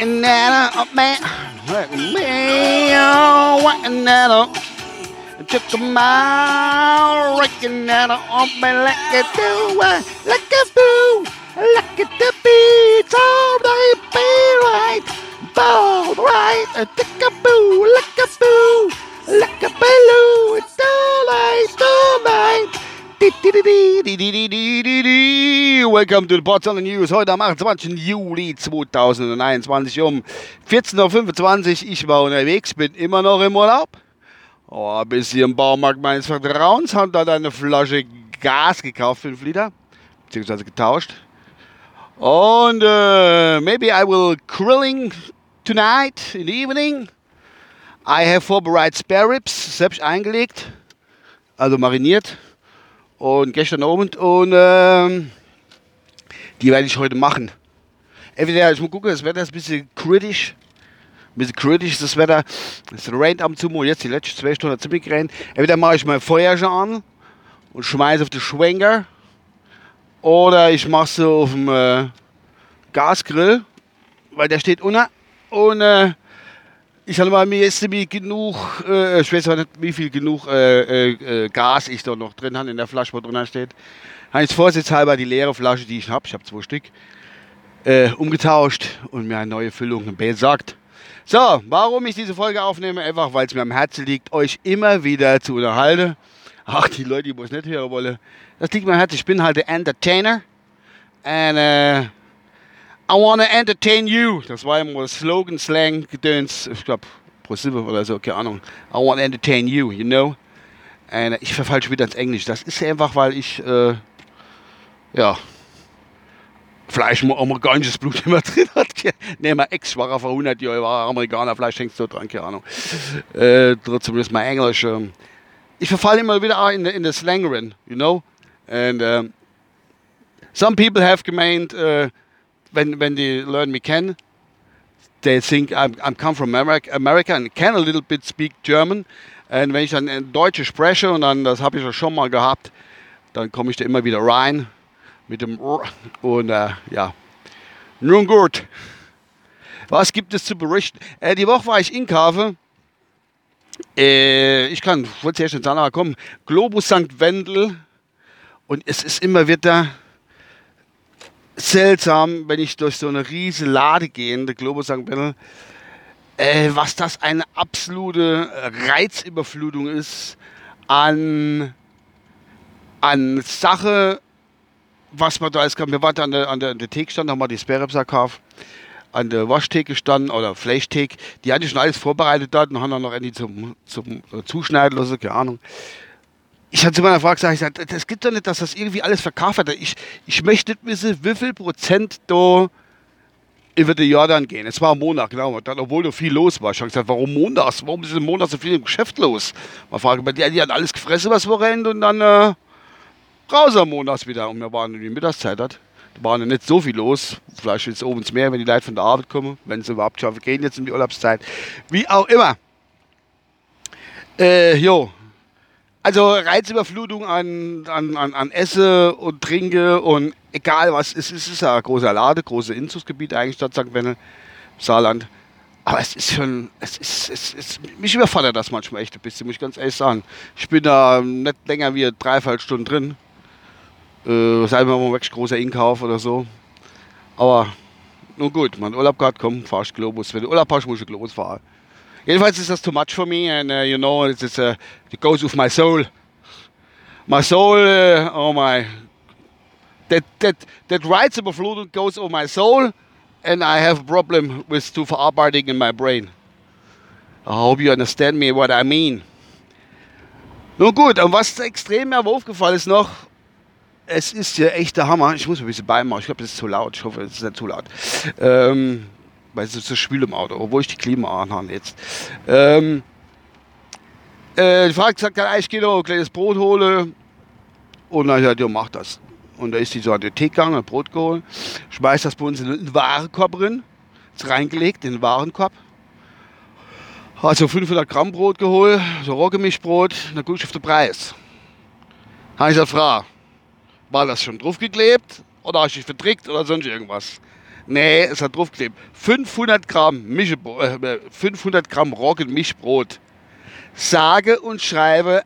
waiting that up, man. Waiting oh, that up. Took a mile, raking that up, and like it do, like a boo, uh, like it to it's all right, be right, ball right, take a boo, like a boo, like a baloo, it's all right, all right. Welcome to the Potsdamer News. Heute am 28. Juli 2021 um 14.25 Uhr. Ich war unterwegs, bin immer noch im Urlaub. Oh, bis hier im Baumarkt meines Vertrauens hat dort eine Flasche Gas gekauft, 5 Liter, beziehungsweise getauscht. Und uh, maybe I will grilling tonight in the evening. I have vorbereitet Spare Ribs, selbst eingelegt, also mariniert und gestern Abend und ähm, die werde ich heute machen. Entweder ich muss gucken, das Wetter ist ein bisschen kritisch. Ein bisschen kritisch ist das Wetter. Es regnet ab und zu mal. Jetzt die letzten zwei Stunden ziemlich geregnet. Entweder mache ich mein Feuer schon an und schmeiße auf den Schwenker. Oder ich mache es auf dem äh, Gasgrill, weil der steht unten. Und äh, ich habe bei mir jetzt nämlich genug, äh, ich weiß nicht, wie viel genug äh, äh, Gas ich da noch drin habe in der Flasche, wo drin steht. Ich vorsichtshalber die leere Flasche, die ich habe, ich habe zwei Stück, äh, umgetauscht und mir eine neue Füllung besorgt. So, warum ich diese Folge aufnehme? Einfach, weil es mir am Herzen liegt, euch immer wieder zu unterhalten. Ach, die Leute, die es nicht hören wollen, das liegt mir am Herzen. Ich bin halt der Entertainer. Und äh, I wanna entertain you. Das war immer Slogan, Slang, Gedöns. Ich glaube, Pro oder so, keine Ahnung. I wanna entertain you, you know? Und ich verfalsche wieder ins Englisch. Das ist einfach, weil ich, äh, ja, Fleisch amerikanisches Blut immer drin hat. Ne, mein Ex war vor 100 Jahren, war Amerikaner, Fleisch hängt so dran, keine Ahnung. Äh, trotzdem ist mein Englisch. Ähm, ich verfalle immer wieder in, in the slang you know? And um, some people have gemeint, uh, when when they learn me Ken, they think I'm, I'm come from America, America and can a little bit speak German. Und wenn ich dann in Deutsch spreche, und dann, das habe ich ja schon mal gehabt, dann komme ich da immer wieder rein mit dem und äh, ja, nun gut. Was gibt es zu berichten? Äh, die Woche war ich in Kave. Äh, ich kann, wollte zuerst in Sanaa kommen, Globus St. Wendel. Und es ist immer wieder seltsam, wenn ich durch so eine riesige Lade gehe, der Globus St. Wendel, äh, was das eine absolute Reizüberflutung ist an, an Sache, was man da alles kann. Wir waren an der, an der, an der Theke stand, haben wir die Sperrebs gekauft. An der Waschtheke standen oder Fleischtheke. Die hatte schon alles vorbereitet dort und haben dann noch irgendwie zum, zum Zuschneiden oder so, keine Ahnung. Ich hatte zu meiner Frau gesagt, ich sag, das gibt doch nicht, dass das irgendwie alles verkauft wird. Ich, ich möchte nicht wissen, wie viel Prozent da über den Jordan gehen. Es war Montag, genau. Dann, obwohl da viel los war. Ich habe gesagt, warum montags? Warum ist im Montag so viel im Geschäft los? Man fragt, die, die haben alles gefressen, was rennt und dann äh, raus am Montags wieder. Und wir waren in die Mittagszeit hat. Da war nicht so viel los. Vielleicht es oben ins Meer, wenn die Leute von der Arbeit kommen, wenn sie überhaupt schaffen gehen jetzt in die Urlaubszeit. Wie auch immer. Äh, jo, also Reizüberflutung an, an, an, an Esse und Trinke und egal was, es ist, ist ja ein großer Lade, große Inzugsgebiet eigentlich dort, St. Wendel, Saarland. Aber es ist schon, es ist, es ist, mich überfordert das manchmal echt ein bisschen, muss ich ganz ehrlich sagen. Ich bin da nicht länger wie dreiviertel Stunden drin. Äh, sei mal wirklich großer Inkauf oder so. Aber nun gut, mein Urlaub gerade, komm, fahrst Globus. Wenn du Urlaub hast, musst du Globus fahren. Jedenfalls ist das too much for me, and uh, you know, it's, it's uh, it goes with my soul. My soul, uh, oh my, that that that rights überflutung goes over my soul, and I have a problem with too verarbeiting in my brain. I hope you understand me what I mean. Nun gut, und was extrem mir aufgefallen ist noch, es ist ja echt der Hammer. Ich muss ein bisschen beimachen. Ich glaube, das ist zu laut. Ich hoffe, es ist nicht zu laut. Ähm, weil es ist so schwül im Auto, obwohl ich die Klima anhabe jetzt. Ähm, äh, die Frau gesagt, ich gehe noch ein kleines Brot holen. Und dann hat ja, mach das. Und da ist die so an den Tee gegangen, ein Brot geholt, schmeißt das bei uns in den Warenkorb drin, ist reingelegt in den Warenkorb. Hat so 500 Gramm Brot geholt, so Roggemischbrot, dann gucke ich auf den Preis. Habe ich gesagt, Frau, war das schon draufgeklebt oder hast du dich verdrickt oder sonst irgendwas? Nee, es hat draufgeklebt. 500 Gramm, Mischebro äh, 500 Gramm Roggenmischbrot. Sage und schreibe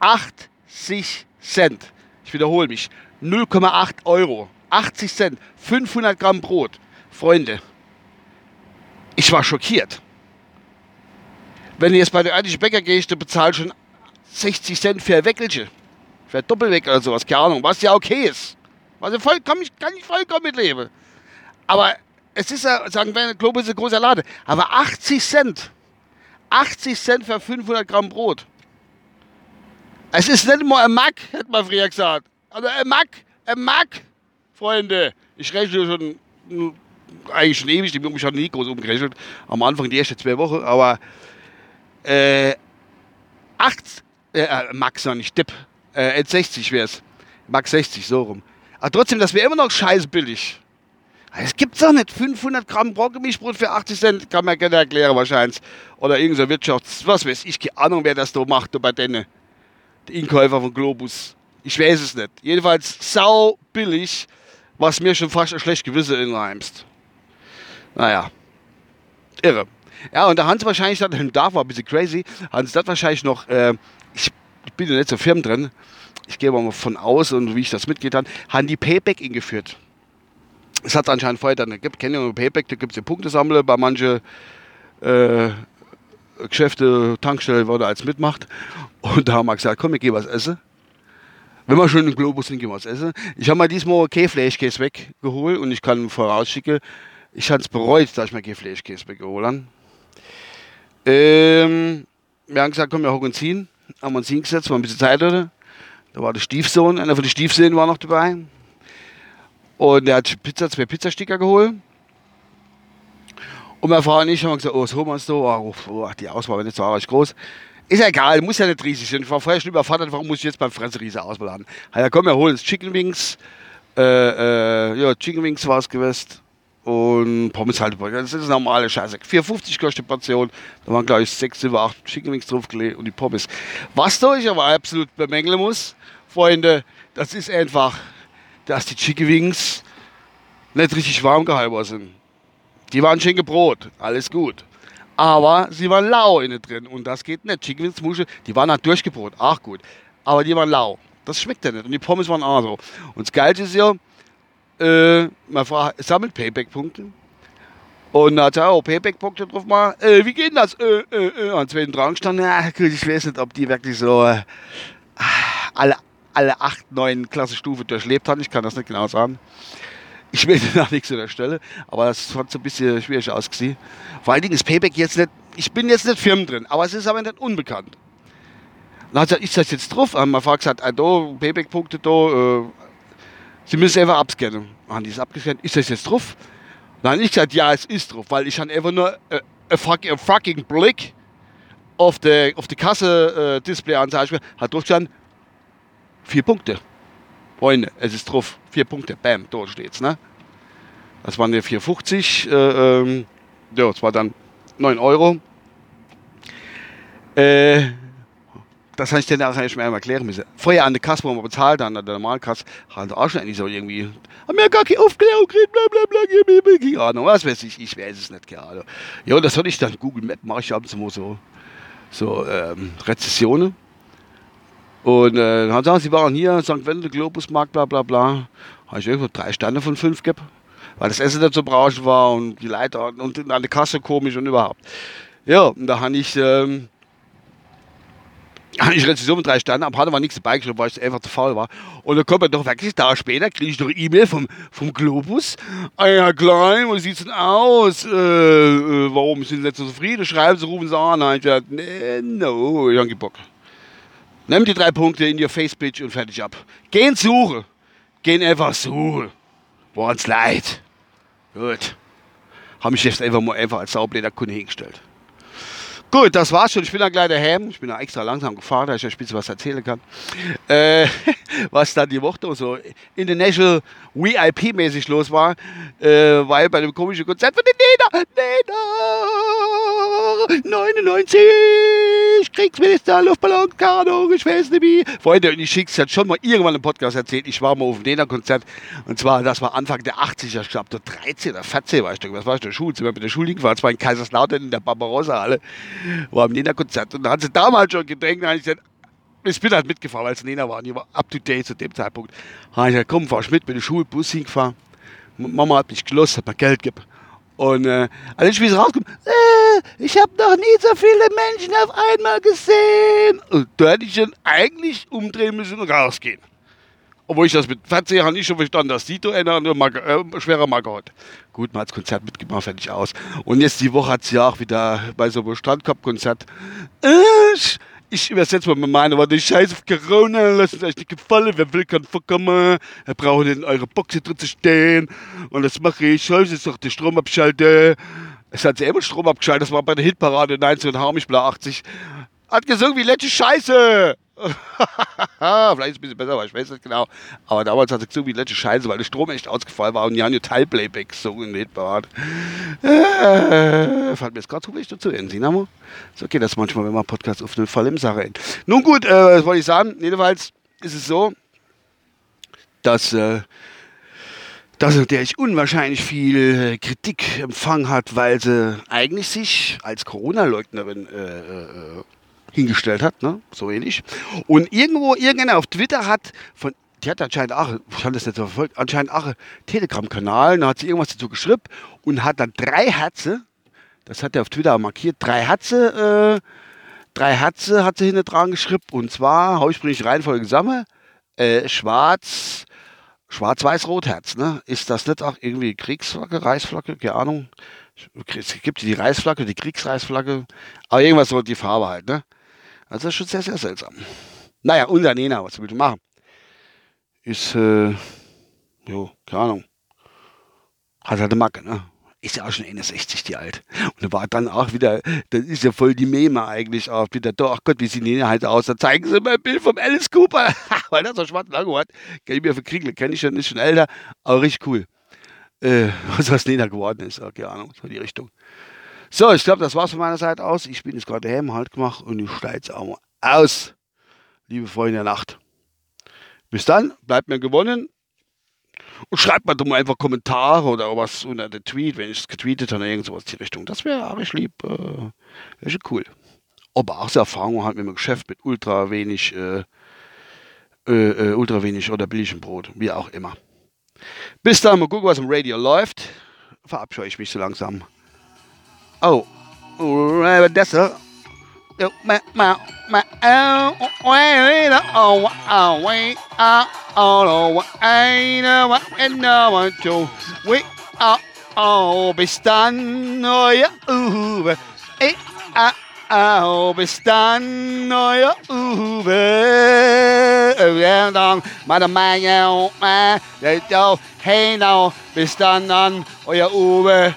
80 Cent. Ich wiederhole mich. 0,8 Euro. 80 Cent. 500 Gramm Brot. Freunde, ich war schockiert. Wenn ich jetzt bei der örtlichen Bäcker gehe, ich bezahle schon 60 Cent für ein Weckelchen. Ein Doppelweckel oder sowas, keine Ahnung, was ja okay ist. Also voll, kann, ich, ich vollkommen mitleben. Aber es ist ja, sagen wir, Globus ist ein großer Lade. Aber 80 Cent, 80 Cent für 500 Gramm Brot. Es ist nicht mal ein Mack, hätte man früher gesagt. Also ein Mack, ein Mack, Freunde. Ich rechne schon eigentlich schon ewig, die haben mich nie groß umgerechnet. Am Anfang die ersten zwei Wochen, aber äh, 8, äh, äh, Max noch nicht, Depp, äh, 60 wäre es. Max 60, so rum. Aber trotzdem, das wäre immer noch scheiß billig. Es gibt doch nicht 500 Gramm Brokkemischbrot für 80 Cent, kann mir gerne erklären wahrscheinlich. Oder irgendein Wirtschafts-, was weiß ich, keine Ahnung, wer das da macht, bei denen. Der Inkäufer von Globus. Ich weiß es nicht. Jedenfalls sau billig, was mir schon fast ein schlecht Gewissen inreimst. Naja, irre. Ja, und da haben sie wahrscheinlich, da war ein bisschen crazy, haben sie das wahrscheinlich noch, äh, ich, ich bin ja nicht so firm drin, ich gehe mal von aus und wie ich das mitgeht habe, haben die Payback eingeführt. Es hat anscheinend vorher dann gibt, kennen ja Payback, da gibt es ja Punktesammler bei manchen äh, Geschäfte, Tankstellen, wo da als mitmacht. Und da haben wir gesagt, komm, wir gehen was essen. Wenn wir schon den Globus sind, gehen wir was essen. Ich habe mal diesmal Käfleischkäse weggeholt und ich kann vorausschicken, ich habe es bereut, dass ich mir kein Fleischkäse weggeholt habe. Ähm, wir haben gesagt, komm, wir hocken uns Haben uns hingesetzt, mal ein bisschen Zeit hatte. Da war der Stiefsohn, einer von den Stiefsöhnen war noch dabei. Und der hat Pizza, zwei Pizzasticker geholt. Und mein Vater und ich haben gesagt, oh, was holen wir uns da? Oh, oh, die Auswahl war nicht so groß. Ist ja egal, muss ja nicht riesig sein. Ich war vorher schon überfordert, warum muss ich jetzt beim Fressen riesige Auswahl haben? Ja, komm, wir holen uns Chicken Wings. Äh, äh, ja, Chicken Wings war es gewesen und Pommes halt. Das ist normale Scheiße. 4,50 kostet die Portion. Da waren, glaube ich, 6, 7, 8 Chicken Wings draufgelegt und die Pommes. Was da ich aber absolut bemängeln muss, Freunde, das ist einfach, dass die Chicken Wings nicht richtig warm gehalten sind. Die waren schön gebrot, alles gut. Aber sie waren lau innen drin und das geht nicht. Chicken Wings Musche, die waren halt durchgebrot, auch gut. Aber die waren lau. Das schmeckt ja nicht. Und die Pommes waren auch so. Und das Geilste ist ja, äh, meine Frau sammelt Payback-Punkte. Und dann hat er auch Payback-Punkte drauf mal. Äh, wie geht das? Äh, äh, äh. An zweiten dran stand, ja, gut, ich weiß nicht, ob die wirklich so äh, alle, alle acht, neun Klassenstufe durchlebt haben. Ich kann das nicht genau sagen. Ich will nach nichts an der Stelle, aber das hat so ein bisschen schwierig ausgesehen. Vor allen Dingen ist Payback jetzt nicht, ich bin jetzt nicht firm drin, aber es ist aber nicht unbekannt. Dann hat er gesagt, ist das jetzt drauf? Haben wir gesagt, ah, da, Payback-Punkte da, äh, Sie müssen einfach abscannen. Haben die es abgescannt? Ist das jetzt drauf? Dann habe ich gesagt, ja, es ist drauf, weil ich habe einfach nur äh, ein fucking, fucking Blick auf die, auf die Kasse-Display-Anzeige, äh, hat durchgestanden, vier Punkte. Freunde, es ist drauf, vier Punkte, bam, dort steht's, ne? Das waren ja 4,50, äh, ähm, ja, das war dann 9 Euro. Äh, das habe ich dir nachher nicht mehr erklären müssen. Vorher an der Kasse, wo man bezahlt, an der normalen Kasse, hat er auch schon eigentlich so irgendwie, haben wir gar keine Aufklärung gekriegt, bla bla bla, keine Ahnung, was weiß ich, ich weiß es nicht, keine Ahnung. Ja, das hatte ich dann, Google Map mache ich abends immer so, so ähm, Rezessionen. Und äh, dann sagen sie waren hier, St. Wende, Globusmarkt, bla bla bla. Habe ich irgendwo drei Sterne von fünf gegeben, weil das Essen nicht so brauchen war und die Leiter und an der Kasse komisch und überhaupt. Ja, und da habe ich... Ähm, ich Rezension mit drei Sternen, aber hatte war nichts dabei geschrieben, weil ich einfach zu faul war. Und dann kommt er doch wirklich da später, kriege ich doch E-Mail vom, vom Globus. Ah ja, klein, wie sieht's denn aus? Äh, äh, warum sind Sie nicht so zufrieden? Schreiben Sie, rufen Sie an. Nein, ich gesagt, nee, no, ich hab Bock. Nimm die drei Punkte in Your Face Bitch und fertig ab. Gehen suchen. Gehen einfach suchen. War uns leid. Gut. Haben mich jetzt einfach mal einfach als Saublederkunde hingestellt. Gut, das war's schon. Ich bin dann gleich daheim. Ich bin da extra langsam gefahren, da ich euch ein bisschen was erzählen kann. Äh, was dann die Woche so International VIP-mäßig los war, äh, weil bei dem komischen Konzert von den Neda, 99, Kriegsminister, Luftballon, Kano, wie. Freunde, und ich schick's jetzt schon mal irgendwann im Podcast erzählt, ich war mal auf dem Nena-Konzert und zwar, das war Anfang der 80er, ich glaube, der 13 oder 14 war ich, was war ich, der Schule, sind wir mit der Schule gefahren, das war in Kaiserslautern in der Barbarossa-Halle, war am Nena-Konzert und da hat sie damals schon gedrängt, da ich gesagt, ich bin halt mitgefahren, weil es Nena war und ich war up to date zu dem Zeitpunkt. Da habe ich gesagt, komm, fahr ich mit, mit dem Schulbus hingefahren. Mama hat mich gelost, hat mir Geld gegeben. Und äh, als ich wieder rauskomme, äh, ich habe noch nie so viele Menschen auf einmal gesehen. Und da hätte ich dann eigentlich umdrehen müssen und rausgehen. Obwohl ich das mit 14 Jahren nicht schon verstanden dass Dito einer nur Mag äh, schwerer Mager hat. Gut, hat das Konzert mitgemacht, fertig aus. Und jetzt die Woche hat sie auch wieder bei so einem Strandkorb-Konzert. Äh, ich übersetze mal mit meinen Worten, scheiß auf Corona, lasst es euch nicht gefallen, wer will, kann vorkommen, er braucht in eure Box drin zu stehen und das mache ich, scheiße, ist doch der Strom abschalte. Es hat selber Strom abgeschaltet, das war bei der Hitparade 19 Harmisch 80. Hat gesungen wie letzte Scheiße. Vielleicht ist es ein bisschen besser, aber ich weiß nicht genau. Aber damals hat es gesungen wie letzte Scheiße, weil der Strom echt ausgefallen war und Janjo Teilplayback gesungen in der Hitparade. Äh, fällt mir jetzt gerade wichtig dazu in, Sinamo. So geht das manchmal, wenn man Podcast auf eine voll im Sache rennt. Nun gut, äh, was wollte ich sagen? Jedenfalls ist es so, dass, äh, dass natürlich unwahrscheinlich viel Kritik empfangen hat, weil sie eigentlich sich als Corona-Leugnerin äh, äh, hingestellt hat, ne? so ähnlich. Und irgendwo, irgendeiner auf Twitter hat von die hat anscheinend auch, ich habe das nicht so verfolgt, anscheinend auch Telegram-Kanal, da hat sie irgendwas dazu geschrieben und hat dann drei Herze, das hat er auf Twitter markiert, drei Herze, äh, drei Herze hat sie hinten dran geschrieben und zwar, hau ich bringe ich Reihenfolge zusammen, äh, schwarz, schwarz-weiß-rot-Herz, ne? Ist das nicht auch irgendwie Kriegsflagge, Reichsflagge, keine Ahnung. Es gibt die Reichsflagge, die Kriegsreichsflagge, aber irgendwas so die Farbe halt, ne? Also das ist schon sehr, sehr seltsam. Naja, unser Nena, was will ich machen? Ist, äh, jo, keine Ahnung. Hat halt eine Macke, ne? Ist ja auch schon 61, die alt. Und war dann auch wieder, das ist ja voll die Meme eigentlich auch wieder, doch, ach Gott, wie sieht Nena halt aus? Da zeigen sie mir ein Bild vom Alice Cooper. Weil das so schwarz lang hat. Kann ich mir verkriegeln, kenne ich schon, ist schon älter, aber richtig cool. Äh, was aus Nena geworden ist, keine Ahnung, so die Richtung. So, ich glaube, das war's von meiner Seite aus. Ich bin jetzt gerade daheim, halt gemacht und ich steige jetzt auch mal aus. Liebe Freunde der Nacht. Bis dann, bleibt mir gewonnen. Und schreibt mal doch mal einfach Kommentare oder was unter der Tweet, wenn ich es getweetet habe irgend sowas in die Richtung. Das wäre auch lieb. Äh, wäre schon cool. Ob auch so Erfahrungen hat mit dem Geschäft mit ultra wenig, äh, äh, äh, ultra wenig oder billigem Brot, wie auch immer. Bis dann, mal gucken, was im Radio läuft. Verabscheue ich mich so langsam. Oh, that's a. My, my, my, oh, wait, oh, oh, wait, oh, oh, wait, oh, and no one to wait, oh, oh, bis dann, oh, ja, Uwe, eh, ah, oh, bis dann, oh, ja, Uwe, ja, dann, meine Meier, oh, mein, ja, hey, now, bis dann, dann, oh, ja, Uwe,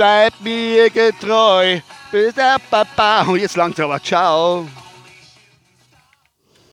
bleib mir getreu. Bis der Papa. Und jetzt langsam aber ciao.